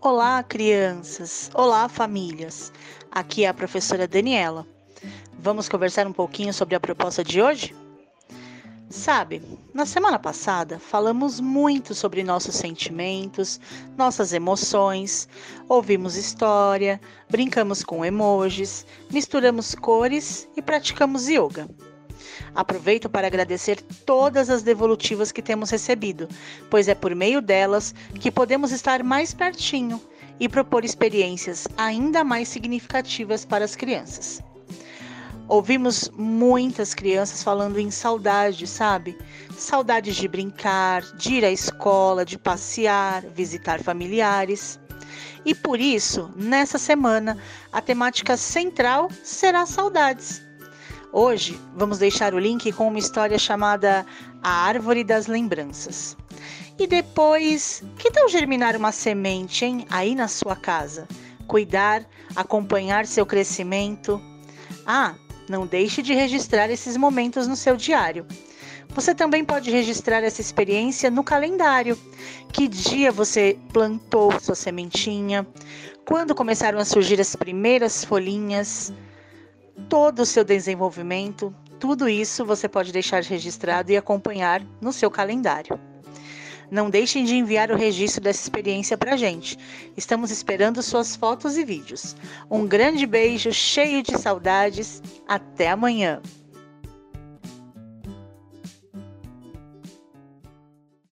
Olá, crianças! Olá, famílias! Aqui é a professora Daniela. Vamos conversar um pouquinho sobre a proposta de hoje? Sabe, na semana passada falamos muito sobre nossos sentimentos, nossas emoções, ouvimos história, brincamos com emojis, misturamos cores e praticamos yoga. Aproveito para agradecer todas as devolutivas que temos recebido, pois é por meio delas que podemos estar mais pertinho e propor experiências ainda mais significativas para as crianças. Ouvimos muitas crianças falando em saudade, sabe? Saudades de brincar, de ir à escola, de passear, visitar familiares. E por isso, nessa semana, a temática central será saudades. Hoje, vamos deixar o link com uma história chamada A Árvore das Lembranças. E depois, que tal germinar uma semente, hein? Aí na sua casa. Cuidar, acompanhar seu crescimento. Ah, não deixe de registrar esses momentos no seu diário. Você também pode registrar essa experiência no calendário. Que dia você plantou sua sementinha? Quando começaram a surgir as primeiras folhinhas? Todo o seu desenvolvimento, tudo isso você pode deixar registrado e acompanhar no seu calendário. Não deixem de enviar o registro dessa experiência para a gente. Estamos esperando suas fotos e vídeos. Um grande beijo, cheio de saudades. Até amanhã!